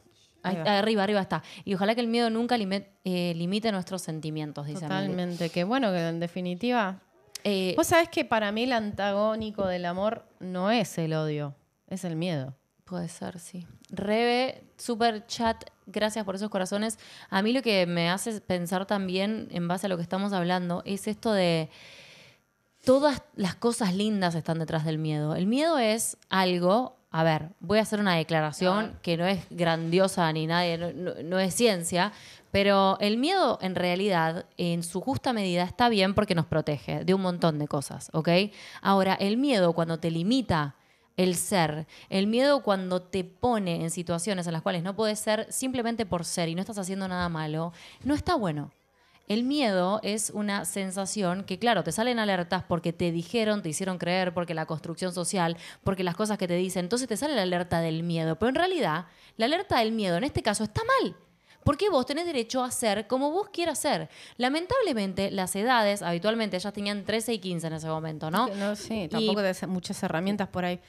Ahí- Ahí va. arriba, arriba está. Y ojalá que el miedo nunca lime- eh, limite nuestros sentimientos, dice. Totalmente, que bueno, que en definitiva... Eh, Vos sabés que para mí el antagónico del amor no es el odio, es el miedo. Puede ser, sí. Rebe, super chat, gracias por esos corazones. A mí lo que me hace pensar también, en base a lo que estamos hablando, es esto de todas las cosas lindas están detrás del miedo. El miedo es algo, a ver, voy a hacer una declaración que no es grandiosa ni nadie, no, no- no es ciencia, pero el miedo en realidad, en su justa medida, está bien porque nos protege de un montón de cosas, ¿ok? Ahora, el miedo cuando te limita el ser, el miedo cuando te pone en situaciones en las cuales no puedes ser simplemente por ser y no estás haciendo nada malo, no está bueno. El miedo es una sensación que, claro, te salen alertas porque te dijeron, te hicieron creer, porque la construcción social, porque las cosas que te dicen. Entonces te sale la alerta del miedo. Pero en realidad, la alerta del miedo en este caso está mal. Porque vos tenés derecho a ser como vos quieras ser. Lamentablemente, las edades, habitualmente ellas tenían 13 y 15 en ese momento, ¿no? No, sí, Y- tampoco tenés muchas herramientas por ahí.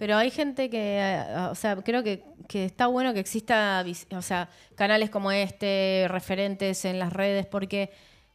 Pero hay gente que, eh, o sea, creo que, que está bueno que exista, o sea, canales como este, referentes en las redes, porque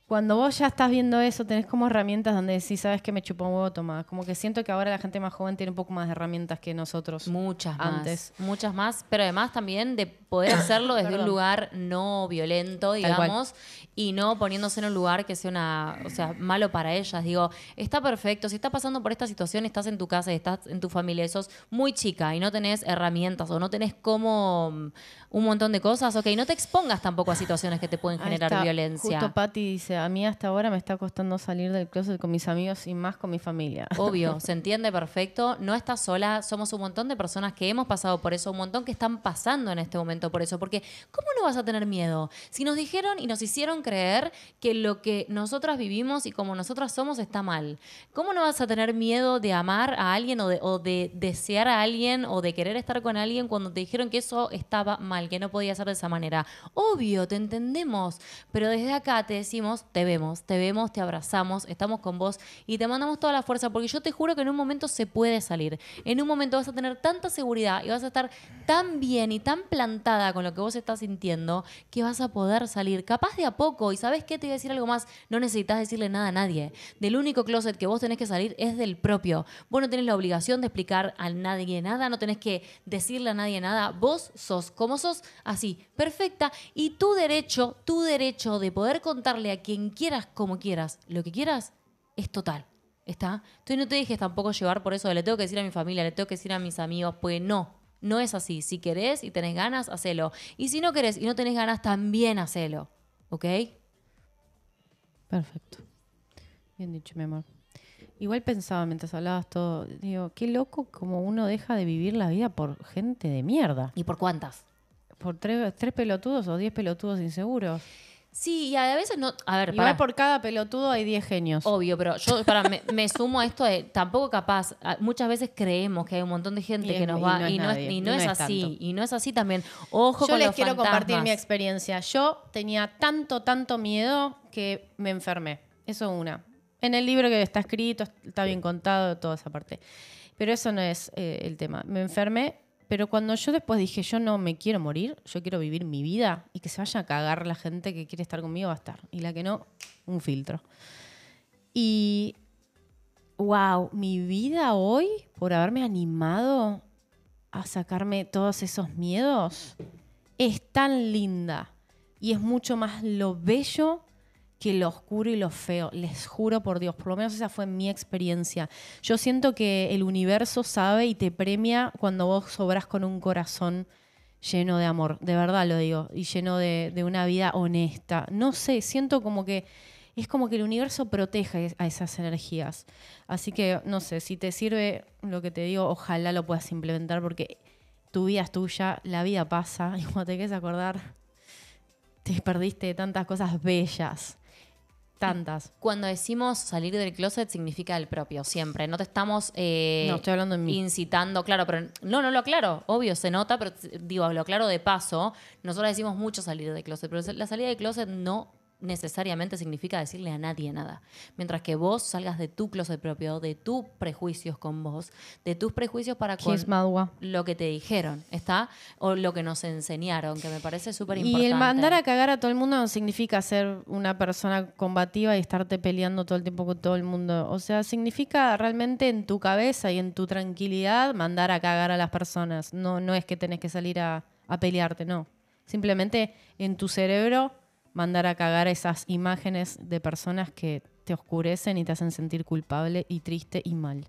cuando vos ya estás viendo eso, tenés como herramientas donde decís, sabes que me chupa un huevo, toma. Como que siento que ahora la gente más joven tiene un poco más de herramientas que nosotros. Muchas más. Antes. Muchas más, pero además también de poder hacerlo desde un lugar no violento, digamos, y no poniéndose en un lugar que sea una, o sea, malo para ellas. Digo, está perfecto, si estás pasando por esta situación, estás en tu casa, estás en tu familia, y sos muy chica y no tenés herramientas o no tenés como mm, un montón de cosas, ok, no te expongas tampoco a situaciones que te pueden Ahí generar está. violencia. Justo Patti dice, a mí hasta ahora me está costando salir del closet con mis amigos y más con mi familia. Obvio, se entiende perfecto. No estás sola, somos un montón de personas que hemos pasado por eso, un montón que están pasando en este momento por eso. Porque, ¿cómo no vas a tener miedo? Si nos dijeron y nos hicieron creer que lo que nosotras vivimos y como nosotras somos está mal, ¿cómo no vas a tener miedo de amar a alguien o de, o de desear a alguien o de querer estar con alguien cuando te dijeron que eso estaba mal, que no podía ser de esa manera? Obvio, te entendemos, pero desde acá te decimos, te vemos, te vemos, te abrazamos, estamos con vos y te mandamos toda la fuerza porque yo te juro que en un momento se puede salir. En un momento vas a tener tanta seguridad y vas a estar tan bien y tan plantada con lo que vos estás sintiendo que vas a poder salir capaz de a poco. Y sabes qué, te voy a decir algo más, no necesitas decirle nada a nadie. Del único closet que vos tenés que salir es del propio. Vos no tenés la obligación de explicar a nadie nada, no tenés que decirle a nadie nada. Vos sos como sos, así, perfecta. Y tu derecho, tu derecho de poder contarle a quien quieras como quieras, lo que quieras, es total. ¿Está? Entonces no te dejes tampoco llevar por eso de le tengo que decir a mi familia, le tengo que decir a mis amigos, pues no, no es así. Si querés y tenés ganas, hacelo. Y si no querés y no tenés ganas, también hacelo. ¿Ok? Perfecto. Bien dicho, mi amor. Igual pensaba mientras hablabas todo, digo, qué loco como uno deja de vivir la vida por gente de mierda. ¿Y por cuántas? Por tres, tres pelotudos o diez pelotudos inseguros. Sí, y a veces no. A ver, Igual pará. por cada pelotudo hay diez genios. Obvio, pero yo para, me, me sumo a esto de tampoco capaz. Muchas veces creemos que hay un montón de gente es- que nos y va no es y no es, nadie, y no y no es es así. tanto. Y no es así también. Ojo Yo con les los quiero compartir mi experiencia. Yo tenía tanto, tanto miedo que me enfermé. Eso una. En el libro que está escrito, está bien contado, toda esa parte. Pero eso no es eh, el tema. Me enfermé, pero cuando yo después dije, yo no me quiero morir, yo quiero vivir mi vida y que se vaya a cagar la gente que quiere estar conmigo, va a estar. Y la que no, un filtro. Y, wow, mi vida hoy, por haberme animado a sacarme todos esos miedos, es tan linda y es mucho más lo bello que lo oscuro y lo feo. Les juro por Dios, por lo menos esa fue mi experiencia. Yo siento que el universo sabe y te premia cuando vos sobras con un corazón lleno de amor, de verdad lo digo, y lleno de, de una vida honesta. No sé, siento como que es como que el universo protege a esas energías. Así que, no sé, si te sirve lo que te digo, ojalá lo puedas implementar porque tu vida es tuya, la vida pasa y cuando te quieres acordar, te perdiste de tantas cosas bellas. Tantas. Cuando decimos salir del closet significa el propio, siempre. No te estamos eh, No, estoy hablando en mí. incitando, claro, pero no, no lo aclaro, obvio, se nota, pero digo, lo aclaro de paso. Nosotros decimos mucho salir del closet, pero la salida del closet no necesariamente significa decirle a nadie nada. Mientras que vos salgas de tu closet propio, de tus prejuicios con vos, de tus prejuicios para con lo que te dijeron, ¿está? O lo que nos enseñaron, que me parece súper importante. Y el mandar a cagar a todo el mundo no significa ser una persona combativa y estarte peleando todo el tiempo con todo el mundo. O sea, significa realmente en tu cabeza y en tu tranquilidad mandar a cagar a las personas. No, no es que tenés que salir a, a pelearte, no. Simplemente en tu cerebro mandar a cagar esas imágenes de personas que te oscurecen y te hacen sentir culpable y triste y mal.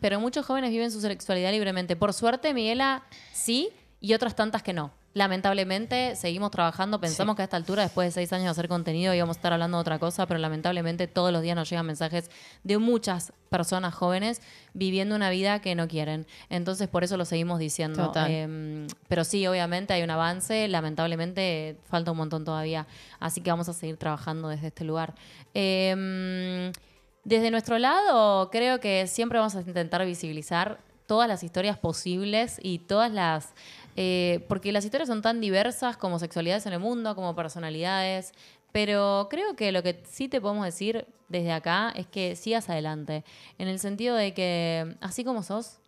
Pero muchos jóvenes viven su sexualidad libremente. Por suerte, Miguela sí, y otras tantas que no. Lamentablemente seguimos trabajando, pensamos que a esta altura, después de seis años de hacer contenido, íbamos a estar hablando de otra cosa, pero lamentablemente todos los días nos llegan mensajes de muchas personas jóvenes viviendo una vida que no quieren. Entonces por eso lo seguimos diciendo. Eh, pero sí, obviamente hay un avance, lamentablemente falta un montón todavía, así que vamos a seguir trabajando desde este lugar. Eh, desde nuestro lado, creo que siempre vamos a intentar visibilizar todas las historias posibles y todas las... eh, porque las historias son tan diversas como sexualidades en el mundo, como personalidades, pero creo que lo que sí te podemos decir desde acá es que sigas adelante, en el sentido de que así como sos,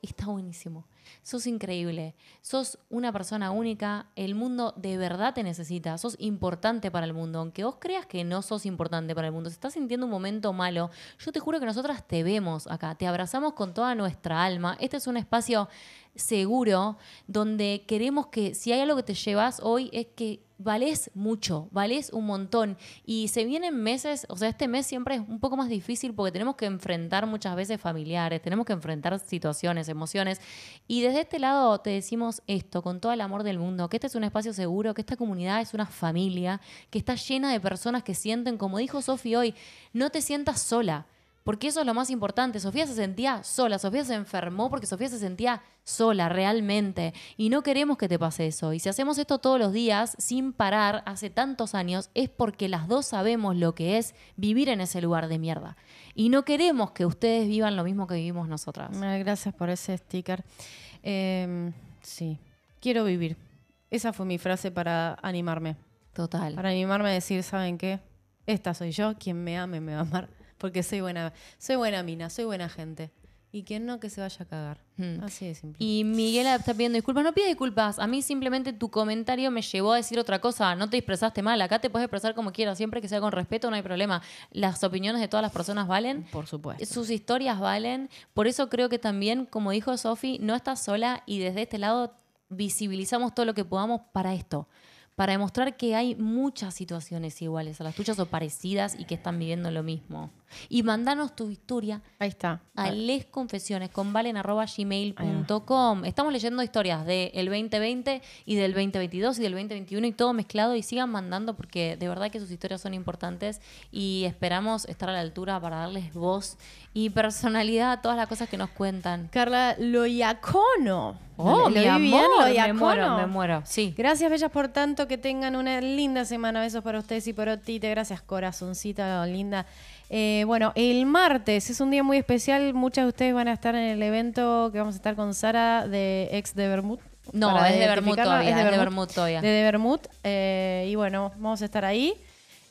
está buenísimo. Sos increíble, sos una persona única, el mundo de verdad te necesita, sos importante para el mundo, aunque vos creas que no sos importante para el mundo, si estás sintiendo un momento malo, yo te juro que nosotras te vemos acá, te abrazamos con toda nuestra alma, este es un espacio seguro donde queremos que si hay algo que te llevas hoy es que valés mucho, valés un montón y se vienen meses, o sea, este mes siempre es un poco más difícil porque tenemos que enfrentar muchas veces familiares, tenemos que enfrentar situaciones, emociones y desde este lado te decimos esto con todo el amor del mundo, que este es un espacio seguro, que esta comunidad es una familia, que está llena de personas que sienten, como dijo Sofi hoy, no te sientas sola. Porque eso es lo más importante. Sofía se sentía sola, Sofía se enfermó porque Sofía se sentía sola realmente. Y no queremos que te pase eso. Y si hacemos esto todos los días, sin parar, hace tantos años, es porque las dos sabemos lo que es vivir en ese lugar de mierda. Y no queremos que ustedes vivan lo mismo que vivimos nosotras. Gracias por ese sticker. Eh, sí, quiero vivir. Esa fue mi frase para animarme. Total. Para animarme a decir, ¿saben qué? Esta soy yo, quien me ame me va a amar. Porque soy buena, soy buena mina, soy buena gente. Y quien no, que se vaya a cagar. Hmm. Así de simple. Y Miguel está pidiendo disculpas. No pide disculpas. A mí simplemente tu comentario me llevó a decir otra cosa. No te expresaste mal. Acá te puedes expresar como quieras. Siempre que sea con respeto, no hay problema. Las opiniones de todas las personas valen. Por supuesto. Sus historias valen. Por eso creo que también, como dijo Sofi, no estás sola y desde este lado visibilizamos todo lo que podamos para esto. Para demostrar que hay muchas situaciones iguales a las tuyas o parecidas y que están viviendo lo mismo. Y mandanos tu historia Ahí está. a lesconfesiones con valen.gmail.com. Estamos leyendo historias del 2020 y del 2022 y del 2021 y todo mezclado y sigan mandando porque de verdad que sus historias son importantes y esperamos estar a la altura para darles voz y personalidad a todas las cosas que nos cuentan. Carla Loyacono. Oh, ¿Lo mi bien? amor, me muero, me muero. Sí. Gracias, bellas, por tanto. Que tengan una linda semana. Besos para ustedes y por Otite. Gracias, corazoncita linda. Eh, bueno, el martes es un día muy especial. Muchas de ustedes van a estar en el evento que vamos a estar con Sara de ex de Bermud. No, es de Bermud todavía, es de Bermud. Todavía. De, de Bermud. Eh, y bueno, vamos a estar ahí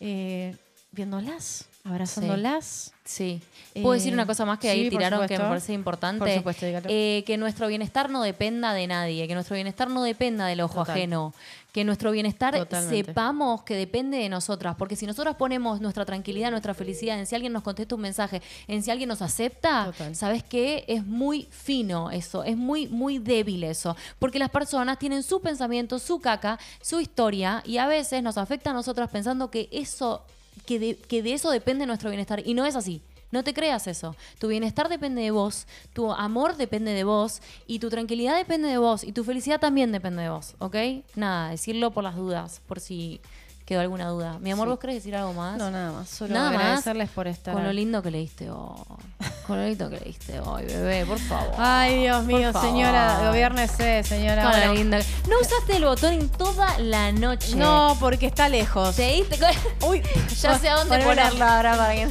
eh, viéndolas, abrazándolas. Sí. ¿Puedo decir Eh, una cosa más que ahí sí, tiraron que me parece importante? Por supuesto, dígalo. Eh, que nuestro bienestar no dependa de nadie, que nuestro bienestar no dependa del ojo Total. ajeno, que nuestro bienestar Totalmente. sepamos que depende de nosotras, porque si nosotras ponemos nuestra tranquilidad, nuestra felicidad en si alguien nos contesta un mensaje, en si alguien nos acepta, Total. ¿sabes qué? Es muy fino eso, es muy, muy débil eso, porque las personas tienen su pensamiento, su caca, su historia, y a veces nos afecta a nosotras pensando que eso que de, que de eso depende nuestro bienestar. Y no es así. No te creas eso. Tu bienestar depende de vos, tu amor depende de vos, y tu tranquilidad depende de vos, y tu felicidad también depende de vos, ¿ok? Nada, decirlo por las dudas, por si quedó alguna duda. Mi amor, Sí. ¿vos querés decir algo más? No, nada más. Solo Nada más. agradecerles por estar Con lo lindo que leíste hoy. Con lo lindo que leíste hoy, bebé, por favor. Ay, Dios mío, Por señora, gobiernese, señora. Con lo lindo. No usaste el botón en toda la noche. no, porque está lejos. ¿Te diste Uy, Ya sé a dónde ponerlo ahora para que,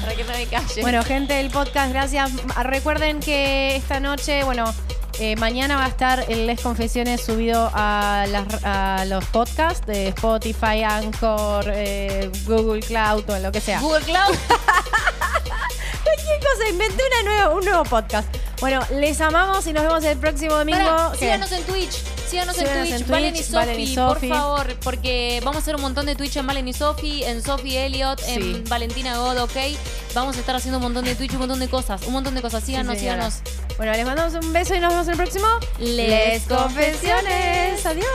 para que no me calle. Bueno, gente del podcast, gracias. Recuerden que esta noche, bueno, eh, mañana va a estar el Les Confesiones subido a, las- a los podcasts de Spotify, Anchor, eh, Google Cloud o lo que sea. Google Cloud. Cualquier cosa, inventé una nueva, un nuevo podcast. Bueno, les amamos y nos vemos el próximo domingo. Síganos en Twitch. Síganos en Twitch, en Valen y Sofi, Valen y por favor, porque vamos a hacer un montón de Twitch en Valen y Sofi, en Sofi Elliot, Sí. en Valentina God, ok. Vamos a estar haciendo un montón de Twitch, un montón de cosas, un montón de cosas. Sí, Síganos, síganos. Bueno, les mandamos un beso y nos vemos en el próximo Les Confesiones. Adiós.